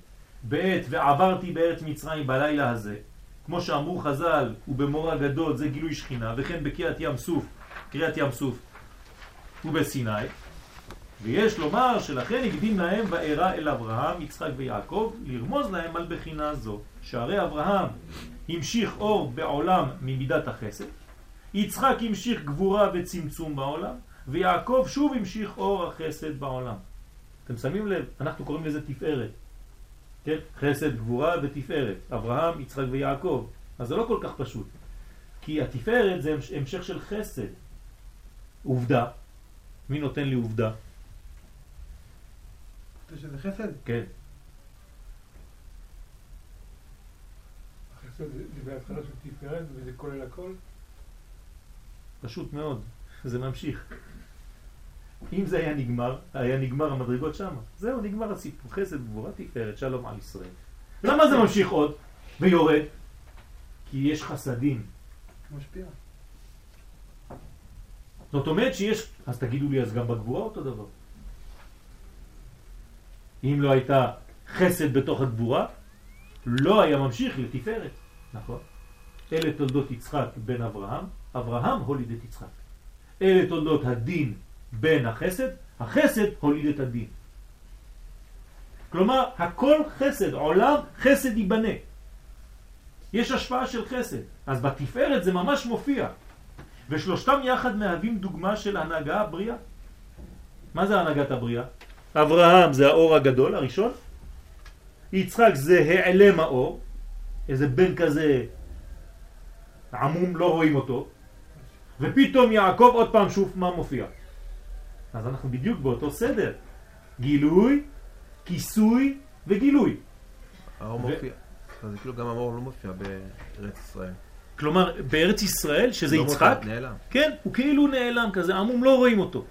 בעת ועברתי בארץ מצרים בלילה הזה, כמו שאמרו חז"ל, ובמור הגדול זה גילוי שכינה, וכן בקריאת ים סוף, קריאת ים סוף ובסיני, ויש לומר שלכן הקדים להם ואירע אל אברהם, יצחק ויעקב, לרמוז להם על בחינה זו, שהרי אברהם המשיך אור בעולם ממידת החסד, יצחק המשיך גבורה וצמצום בעולם, ויעקב שוב המשיך אור החסד בעולם. אתם שמים לב, אנחנו קוראים לזה תפארת. כן? חסד, גבורה ותפארת. אברהם, יצחק ויעקב. אז זה לא כל כך פשוט. כי התפארת זה המש- המשך של חסד. עובדה. מי נותן לי עובדה? אתה שזה חסד? כן. החסד זה בהתחלה של תפארת וזה כולל הכל? פשוט מאוד. זה ממשיך. אם זה היה נגמר, היה נגמר המדרגות שם. זהו, נגמר הסיפור. חסד, גבורה, תפארת, שלום על ישראל. למה זה ממשיך עוד ויורד? כי יש חסדים. משפיע. זאת אומרת שיש, אז תגידו לי, אז גם בגבורה אותו דבר. אם לא הייתה חסד בתוך הגבורה, לא היה ממשיך לתפארת, נכון? אלה תולדות יצחק בן אברהם, אברהם הוליד את יצחק. אלה תולדות הדין בן החסד, החסד הוליד את הדין. כלומר, הכל חסד, עולם חסד ייבנה. יש השפעה של חסד, אז בתפארת זה ממש מופיע. ושלושתם יחד מהווים דוגמה של הנהגה הבריאה. מה זה הנהגת הבריאה? אברהם זה האור הגדול הראשון, יצחק זה העלם האור, איזה בן כזה עמום, לא רואים אותו, ופתאום יעקב עוד פעם שוב מה מופיע. אז אנחנו בדיוק באותו סדר. גילוי, כיסוי וגילוי. האור ו- מופיע. אז כאילו גם האור לא מופיע בארץ ישראל. כלומר, בארץ ישראל, שזה לא יצחק, מופיע, נעלם. כן, הוא כאילו נעלם כזה, עמום, לא רואים אותו.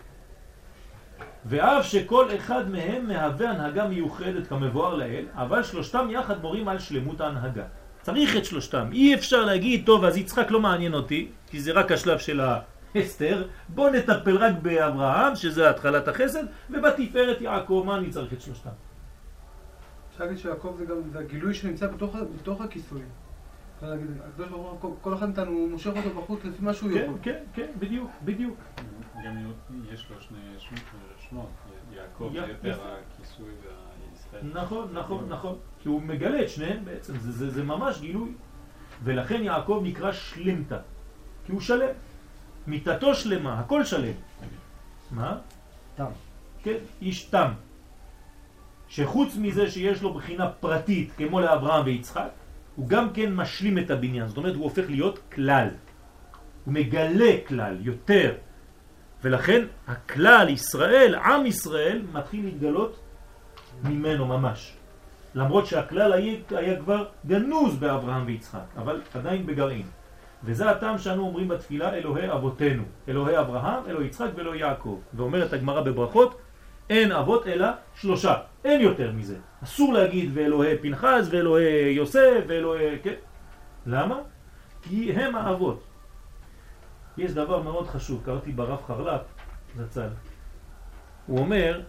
ואף שכל אחד מהם מהווה הנהגה מיוחדת כמבואר לעיל, אבל שלושתם יחד מורים על שלמות ההנהגה. צריך את שלושתם. אי אפשר להגיד, טוב, אז יצחק לא מעניין אותי, כי זה רק השלב של ההסתר, בוא נטפל רק באברהם, שזה התחלת החסד, ובתפארת יעקב, מה אני צריך את שלושתם? אפשר להגיד שיעקב זה גם זה הגילוי שנמצא בתוך, בתוך הכיסוי. אפשר להגיד, הקדוש ברוך הוא, כל- אחד מאיתנו הוא מושך אותו בחוץ לפי מה שהוא כן, יכול. כן, כן, בדיוק, בדיוק. גם יש לו שני שמות. יעקב זה יותר. הכיסוי והישראל. נכון, נכון, נכון. כי הוא מגלה את שניהם בעצם, זה, זה, זה ממש גילוי. ולכן יעקב נקרא שלמתא, כי הוא שלם. מיתתו שלמה, הכל שלם. מה? תם. כן, איש תם. שחוץ מזה שיש לו בחינה פרטית, כמו לאברהם ויצחק, הוא גם כן משלים את הבניין. זאת אומרת, הוא הופך להיות כלל. הוא מגלה כלל, יותר. ולכן הכלל, ישראל, עם ישראל, מתחיל להתגלות ממנו ממש. למרות שהכלל היה, היה כבר גנוז באברהם ויצחק, אבל עדיין בגרעין. וזה הטעם שאנו אומרים בתפילה אלוהי אבותינו, אלוהי אברהם, אלוהי יצחק ואלוהי יעקב. ואומרת הגמרא בברכות, אין אבות אלא שלושה, אין יותר מזה. אסור להגיד ואלוהי פנחס ואלוהי יוסף ואלוהי... כן. למה? כי הם האבות. יש דבר מאוד חשוב, קראתי ברב חרל"פ, זצ"ל. הוא אומר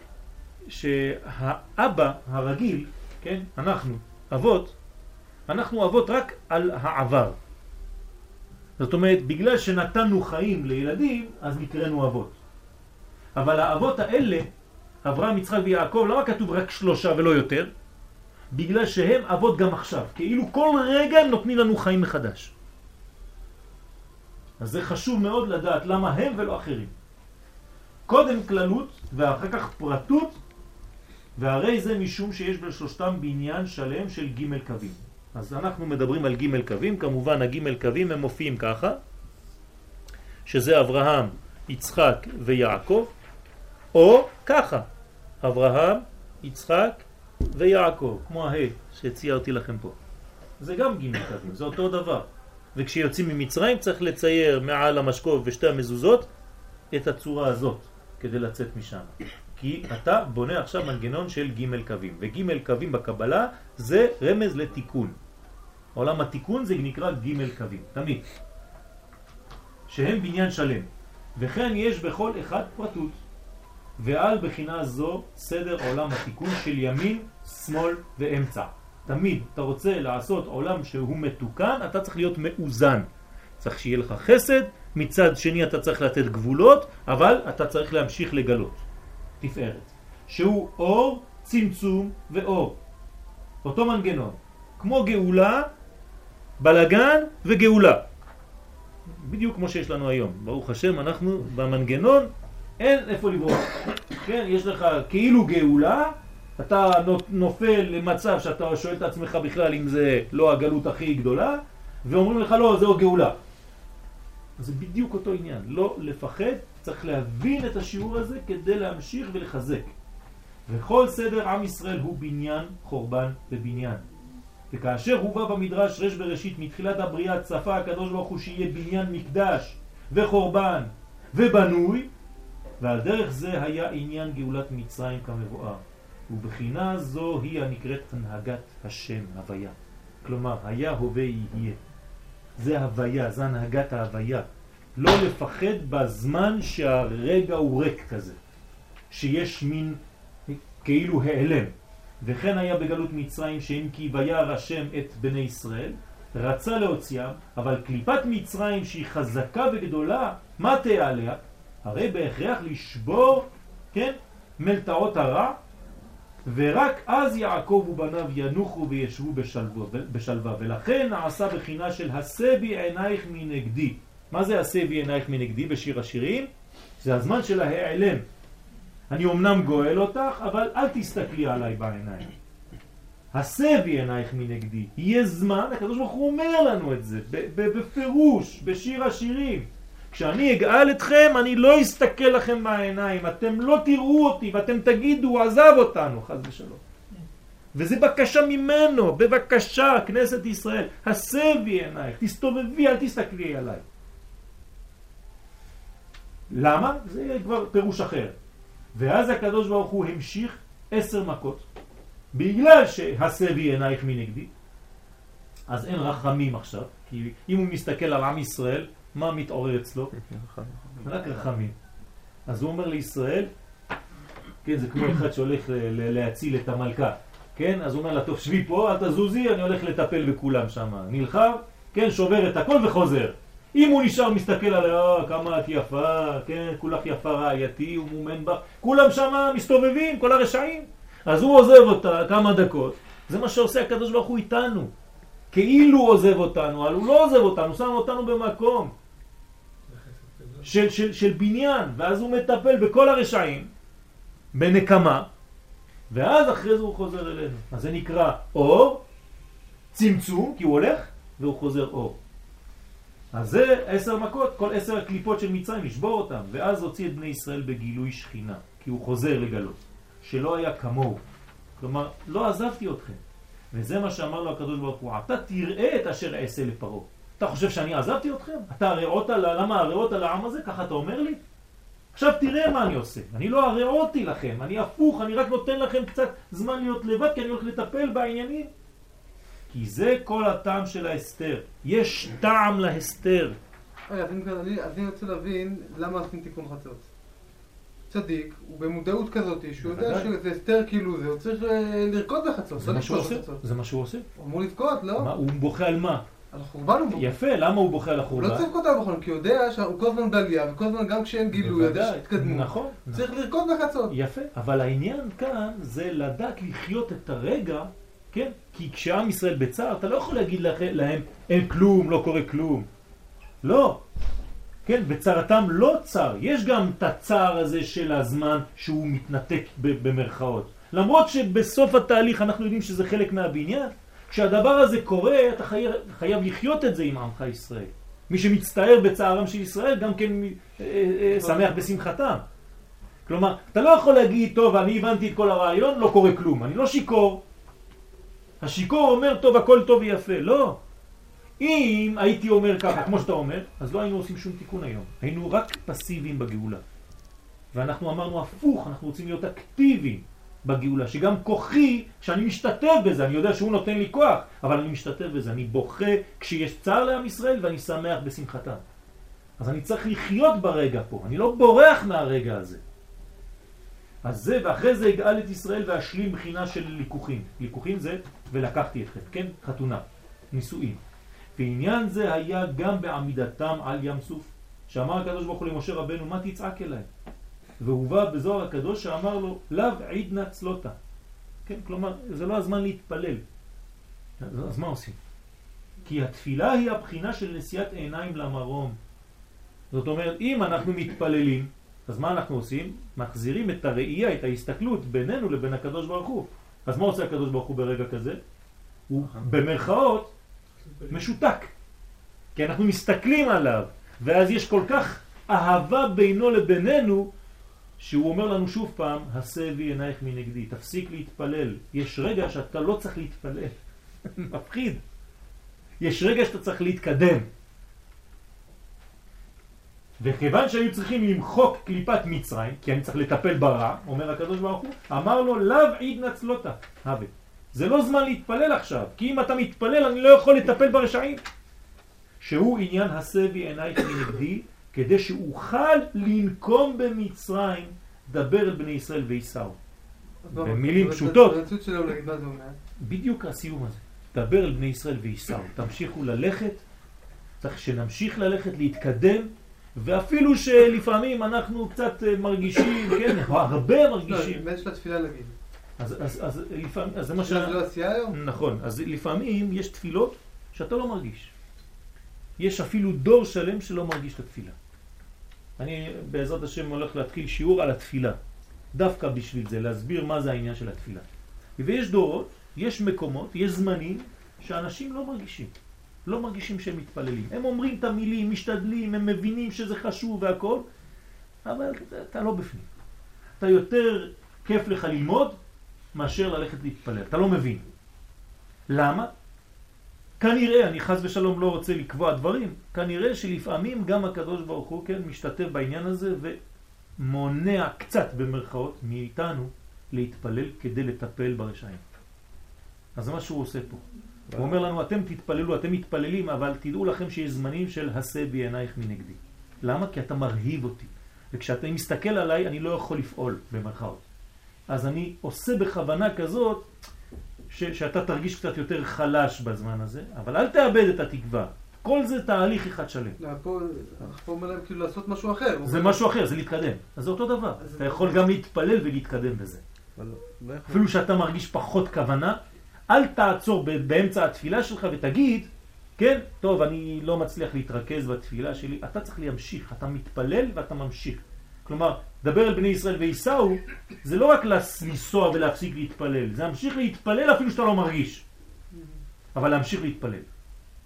שהאבא הרגיל, כן, אנחנו, אבות, אנחנו אבות רק על העבר. זאת אומרת, בגלל שנתנו חיים לילדים, אז נקראנו אבות. אבל האבות האלה, אברהם, יצחק ויעקב, למה כתוב רק שלושה ולא יותר? בגלל שהם אבות גם עכשיו. כאילו כל רגע הם נותנים לנו חיים מחדש. אז זה חשוב מאוד לדעת למה הם ולא אחרים. קודם כללות ואחר כך פרטות, והרי זה משום שיש בשלושתם בניין שלם של ג' קווים. אז אנחנו מדברים על ג' קווים, כמובן הג' קווים הם מופיעים ככה, שזה אברהם, יצחק ויעקב, או ככה, אברהם, יצחק ויעקב, כמו הה שציירתי לכם פה. זה גם ג' קווים, זה אותו דבר. וכשיוצאים ממצרים צריך לצייר מעל המשקוף ושתי המזוזות את הצורה הזאת כדי לצאת משם. כי אתה בונה עכשיו מנגנון של ג' קווים, וג' קווים בקבלה זה רמז לתיקון. עולם התיקון זה נקרא ג' קווים, תמיד. שהם בניין שלם. וכן יש בכל אחד פרטות. ועל בחינה זו סדר עולם התיקון של ימין, שמאל ואמצע. תמיד אתה רוצה לעשות עולם שהוא מתוקן, אתה צריך להיות מאוזן. צריך שיהיה לך חסד, מצד שני אתה צריך לתת גבולות, אבל אתה צריך להמשיך לגלות. תפארת. שהוא אור, צמצום ואור. אותו מנגנון. כמו גאולה, בלגן וגאולה. בדיוק כמו שיש לנו היום. ברוך השם, אנחנו במנגנון, אין איפה לברוח. כן, יש לך כאילו גאולה, אתה נופל למצב שאתה שואל את עצמך בכלל אם זה לא הגלות הכי גדולה, ואומרים לך לא, זהו גאולה. זה בדיוק אותו עניין, לא לפחד, צריך להבין את השיעור הזה כדי להמשיך ולחזק. וכל סדר עם ישראל הוא בניין, חורבן ובניין. וכאשר הוא בא במדרש רש בראשית מתחילת הבריאה צפה הקדוש ברוך הוא שיהיה בניין מקדש וחורבן ובנוי ועל דרך זה היה עניין גאולת מצרים כמבואר. ובחינה זו היא הנקראת הנהגת השם הוויה. כלומר היה הווה יהיה. זה הוויה, זה הנהגת ההוויה. לא לפחד בזמן שהרגע הוא ריק כזה שיש מין כאילו העלם וכן היה בגלות מצרים שאם כי וירא השם את בני ישראל, רצה להוציאם, אבל קליפת מצרים שהיא חזקה וגדולה, מה תהיה עליה? הרי בהכרח לשבור, כן, מלטעות הרע, ורק אז יעקב ובניו ינוחו וישבו בשלווה, בשלווה. ולכן נעשה בחינה של עשה בי עינייך מנגדי. מה זה עשה בי עינייך מנגדי בשיר השירים? זה הזמן של ההיעלם. אני אמנם גואל אותך, אבל אל תסתכלי עליי בעיניים. הסבי עינייך מנגדי. יהיה זמן, הקדוש ברוך הוא אומר לנו את זה, בפירוש, בשיר השירים. כשאני אגאל אתכם, אני לא אסתכל לכם בעיניים, אתם לא תראו אותי ואתם תגידו, עזב אותנו, חז ושלום. וזה בקשה ממנו, בבקשה, כנסת ישראל, הסבי עינייך, תסתובבי, אל תסתכלי עליי. למה? זה כבר פירוש אחר. ואז הקדוש ברוך הוא המשיך עשר מכות, בגלל שהסבי עינייך מנגדי, אז אין רחמים עכשיו, כי אם הוא מסתכל על עם ישראל, מה מתעורר אצלו? רק רחמים. אז הוא אומר לישראל, כן, זה כמו אחד שהולך להציל את המלכה, כן? אז הוא אומר לה, טוב, שבי פה, אל תזוזי, אני הולך לטפל בכולם שם. נלחם, כן, שובר את הכל וחוזר. אם הוא נשאר מסתכל עליה, "אה, כמה את יפה, כן, כולך יפה רעייתי, הוא מומן בך, כולם שם מסתובבים, כל הרשעים. אז הוא עוזב אותה כמה דקות, זה מה שעושה הקדוש ברוך הוא איתנו. כאילו הוא עוזב אותנו, אבל הוא לא עוזב אותנו, שם אותנו במקום של, של, של בניין, ואז הוא מטפל בכל הרשעים, בנקמה, ואז אחרי זה הוא חוזר אלינו. אז זה נקרא אור, צמצום, כי הוא הולך, והוא חוזר אור. אז זה עשר מכות, כל עשר הקליפות של מצרים, לשבור אותם, ואז הוציא את בני ישראל בגילוי שכינה, כי הוא חוזר לגלות, שלא היה כמוהו. כלומר, לא עזבתי אתכם. וזה מה שאמר לו הקדוש ברוך הוא, אתה תראה את אשר אעשה לפרעה. אתה חושב שאני עזבתי אתכם? אתה הרעות על, למה הרעות על העם הזה? ככה אתה אומר לי? עכשיו תראה מה אני עושה. אני לא הרעותי לכם, אני הפוך, אני רק נותן לכם קצת זמן להיות לבד, כי אני הולך לטפל בעניינים. כי זה כל הטעם של ההסתר. יש טעם להסתר. רגע, אז אני- רוצה להבין למה עושים תיקון חצות. צדיק, הוא במודעות כזאת, שהוא יודע. שזה הסתר כאילו זה, הוא צריך אה, לרקוד בחצות, זה לא מה שהוא עושה. זה מה שהוא עושה. הוא אמור לבכות, לא? הוא בוכה על מה? על החורבן הוא בוכה. יפה, למה הוא בוכה על הוא החורבן? לא צריך לבכות על החורבן, כי הוא יודע שהוא כל הזמן בעלייה, וכל הזמן גם כשאין גילוי, יש בוודאי, התקדמות. נכון. צריך לרקוד בחצות. יפה, אבל העניין כאן זה לדעת לחיות את הרגע, כן? כי כשעם ישראל בצער, אתה לא יכול להגיד להם, אין כלום, לא קורה כלום. לא. כן, בצערתם לא צר. יש גם את הצער הזה של הזמן שהוא מתנתק במרכאות. למרות שבסוף התהליך אנחנו יודעים שזה חלק מהבניין, כשהדבר הזה קורה, אתה חייב, חייב לחיות את זה עם עמך ישראל. מי שמצטער בצערם של ישראל גם כן אה, אה, שמח בשמחתם. כלומר, אתה לא יכול להגיד, טוב, אני הבנתי את כל הרעיון, לא קורה כלום. אני לא שיקור. השיקור אומר, טוב, הכל טוב ויפה. לא. אם הייתי אומר ככה, כמו שאתה אומר, אז לא היינו עושים שום תיקון היום. היינו רק פסיביים בגאולה. ואנחנו אמרנו הפוך, אנחנו רוצים להיות אקטיביים בגאולה, שגם כוחי, כשאני משתתף בזה, אני יודע שהוא נותן לי כוח, אבל אני משתתף בזה, אני בוכה כשיש צער לעם ישראל ואני שמח בשמחתם. אז אני צריך לחיות ברגע פה, אני לא בורח מהרגע הזה. אז זה, ואחרי זה יגאל את ישראל ואשלים בחינה של ליקוחים. ליקוחים זה, ולקחתי אתכם, כן? חתונה, נישואים. ועניין זה היה גם בעמידתם על ים סוף, שאמר הקדוש ברוך הוא למשה רבנו, מה תצעק אליי? והובא בזוהר הקדוש שאמר לו, לאו עידנא צלותה. כן, כלומר, זה לא הזמן להתפלל. אז מה עושים? כי התפילה היא הבחינה של נשיאת עיניים למרום. זאת אומרת, אם אנחנו מתפללים, אז מה אנחנו עושים? מחזירים את הראייה, את ההסתכלות בינינו לבין הקדוש ברוך הוא. אז מה עושה הקדוש ברוך הוא ברגע כזה? הוא במרכאות משותק. כי אנחנו מסתכלים עליו, ואז יש כל כך אהבה בינו לבינינו, שהוא אומר לנו שוב פעם, הסבי עינייך מנגדי, תפסיק להתפלל. יש רגע שאתה לא צריך להתפלל. מפחיד. יש רגע שאתה צריך להתקדם. וכיוון שהיו צריכים למחוק קליפת מצרים, כי אני צריך לטפל ברע, אומר הקדוש ברוך הוא, אמר לו, לאו עיד נצלותה, הווה. זה לא זמן להתפלל עכשיו, כי אם אתה מתפלל אני לא יכול לטפל ברשעים. שהוא עניין הסבי עינייך מנגדי, כדי שאוכל לנקום במצרים, דבר אל בני ישראל וייסעו. מה, במילים פשוטות. בדיוק הסיום הזה. דבר אל בני ישראל וייסעו. תמשיכו ללכת, צריך שנמשיך ללכת, להתקדם, ואפילו שלפעמים אנחנו קצת אה, מרגישים, כן, או הרבה לא, מרגישים. באמת יש לה תפילה להגיד. אז, אז, אז לפעמים, אז זה מה ש... זה לא עשייה היום? נכון, אז לפעמים יש תפילות שאתה לא מרגיש. יש אפילו דור שלם שלא מרגיש את התפילה. אני בעזרת השם הולך להתחיל שיעור על התפילה. דווקא בשביל זה, להסביר מה זה העניין של התפילה. ויש דורות, יש מקומות, יש זמנים שאנשים לא מרגישים. לא מרגישים שהם מתפללים. הם אומרים את המילים, משתדלים, הם מבינים שזה חשוב והכל, אבל אתה לא בפנים. אתה יותר כיף לך ללמוד מאשר ללכת להתפלל. אתה לא מבין. למה? כנראה, אני חס ושלום לא רוצה לקבוע דברים, כנראה שלפעמים גם הקדוש ברוך הוא כן משתתף בעניין הזה ומונע קצת במרכאות מאיתנו להתפלל כדי לטפל ברשעים. אז זה מה שהוא עושה פה. הוא אומר לנו, אתם תתפללו, אתם מתפללים, אבל תדעו לכם שיש זמנים של הסה בעינייך מנגדי. למה? כי אתה מרהיב אותי. וכשאתה מסתכל עליי, אני לא יכול לפעול, במרכאות. אז אני עושה בכוונה כזאת, ש, שאתה תרגיש קצת יותר חלש בזמן הזה, אבל אל תאבד את התקווה. כל זה תהליך אחד שלם. לא, פה פה אומר להם כאילו לעשות משהו אחר. זה משהו אחר, זה להתקדם. אז זה אותו דבר. אתה יכול גם להתפלל ולהתקדם בזה. לא יכול... אפילו שאתה מרגיש פחות כוונה, אל תעצור באמצע התפילה שלך ותגיד, כן, טוב, אני לא מצליח להתרכז בתפילה שלי. אתה צריך להמשיך, אתה מתפלל ואתה ממשיך. כלומר, דבר אל בני ישראל וייסעו, זה לא רק לנסוע ולהפסיק להתפלל, זה להמשיך להתפלל אפילו שאתה לא מרגיש. אבל להמשיך להתפלל.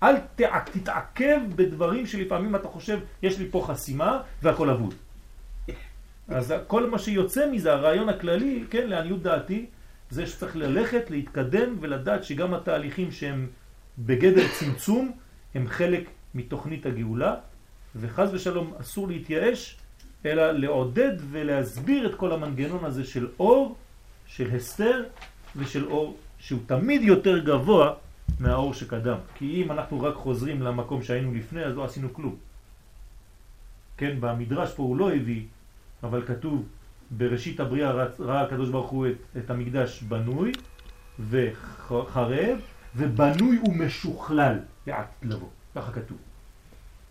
אל תע- תתעכב בדברים שלפעמים אתה חושב, יש לי פה חסימה והכל אבוד. אז כל מה שיוצא מזה, הרעיון הכללי, כן, לעניות דעתי, זה שצריך ללכת, להתקדם ולדעת שגם התהליכים שהם בגדר צמצום הם חלק מתוכנית הגאולה, וחז ושלום אסור להתייאש, אלא לעודד ולהסביר את כל המנגנון הזה של אור, של הסתר ושל אור שהוא תמיד יותר גבוה מהאור שקדם. כי אם אנחנו רק חוזרים למקום שהיינו לפני, אז לא עשינו כלום. כן, במדרש פה הוא לא הביא, אבל כתוב בראשית הבריאה ראה הקדוש ברוך הוא את, את המקדש בנוי וחרב ובנוי ומשוכלל לעתיד לבוא, ככה כתוב.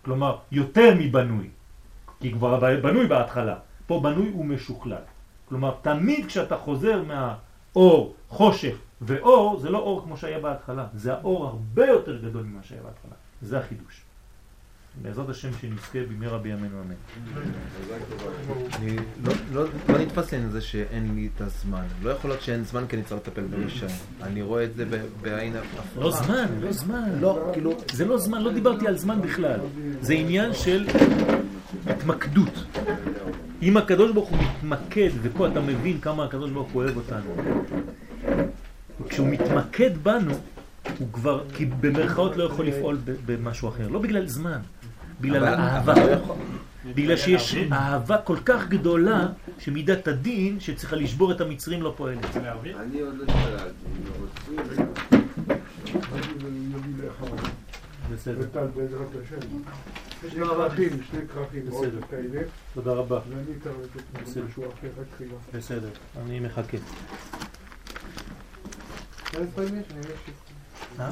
כלומר, יותר מבנוי, כי כבר בנוי בהתחלה, פה בנוי ומשוכלל. כלומר, תמיד כשאתה חוזר מהאור, חושך ואור, זה לא אור כמו שהיה בהתחלה, זה האור הרבה יותר גדול ממה שהיה בהתחלה. זה החידוש. בעזרת השם שנזכה במהרה בימינו אמן. אני לא- לא לא נתפס לי עם זה שאין לי את הזמן. לא יכול להיות שאין זמן כי אני צריך לטפל ברשעים. אני רואה את זה בעין הפוכה. לא זמן, לא זמן. לא, כאילו... זה לא זמן, לא דיברתי על זמן בכלל. זה עניין של התמקדות. אם הקדוש ברוך הוא מתמקד, ופה אתה מבין כמה הקדוש ברוך הוא אוהב אותנו. כשהוא מתמקד בנו, הוא כבר, כי במרכאות לא יכול לפעול במשהו אחר. לא בגלל זמן, בגלל האהבה. לא בגלל שיש אהבה כל כך גדולה, שמידת הדין שצריכה לשבור את המצרים לא פועלת. אני עוד לא התפללתי, לאחרון. בסדר. וטל בעזרת השם. שני תודה רבה. כרכים, שני כרכים, עוד בסדר. כאלה, תודה רבה. ואני אתן לתת בסדר. משהו אחר רק תחילה. בסדר, אני מחכה. אה?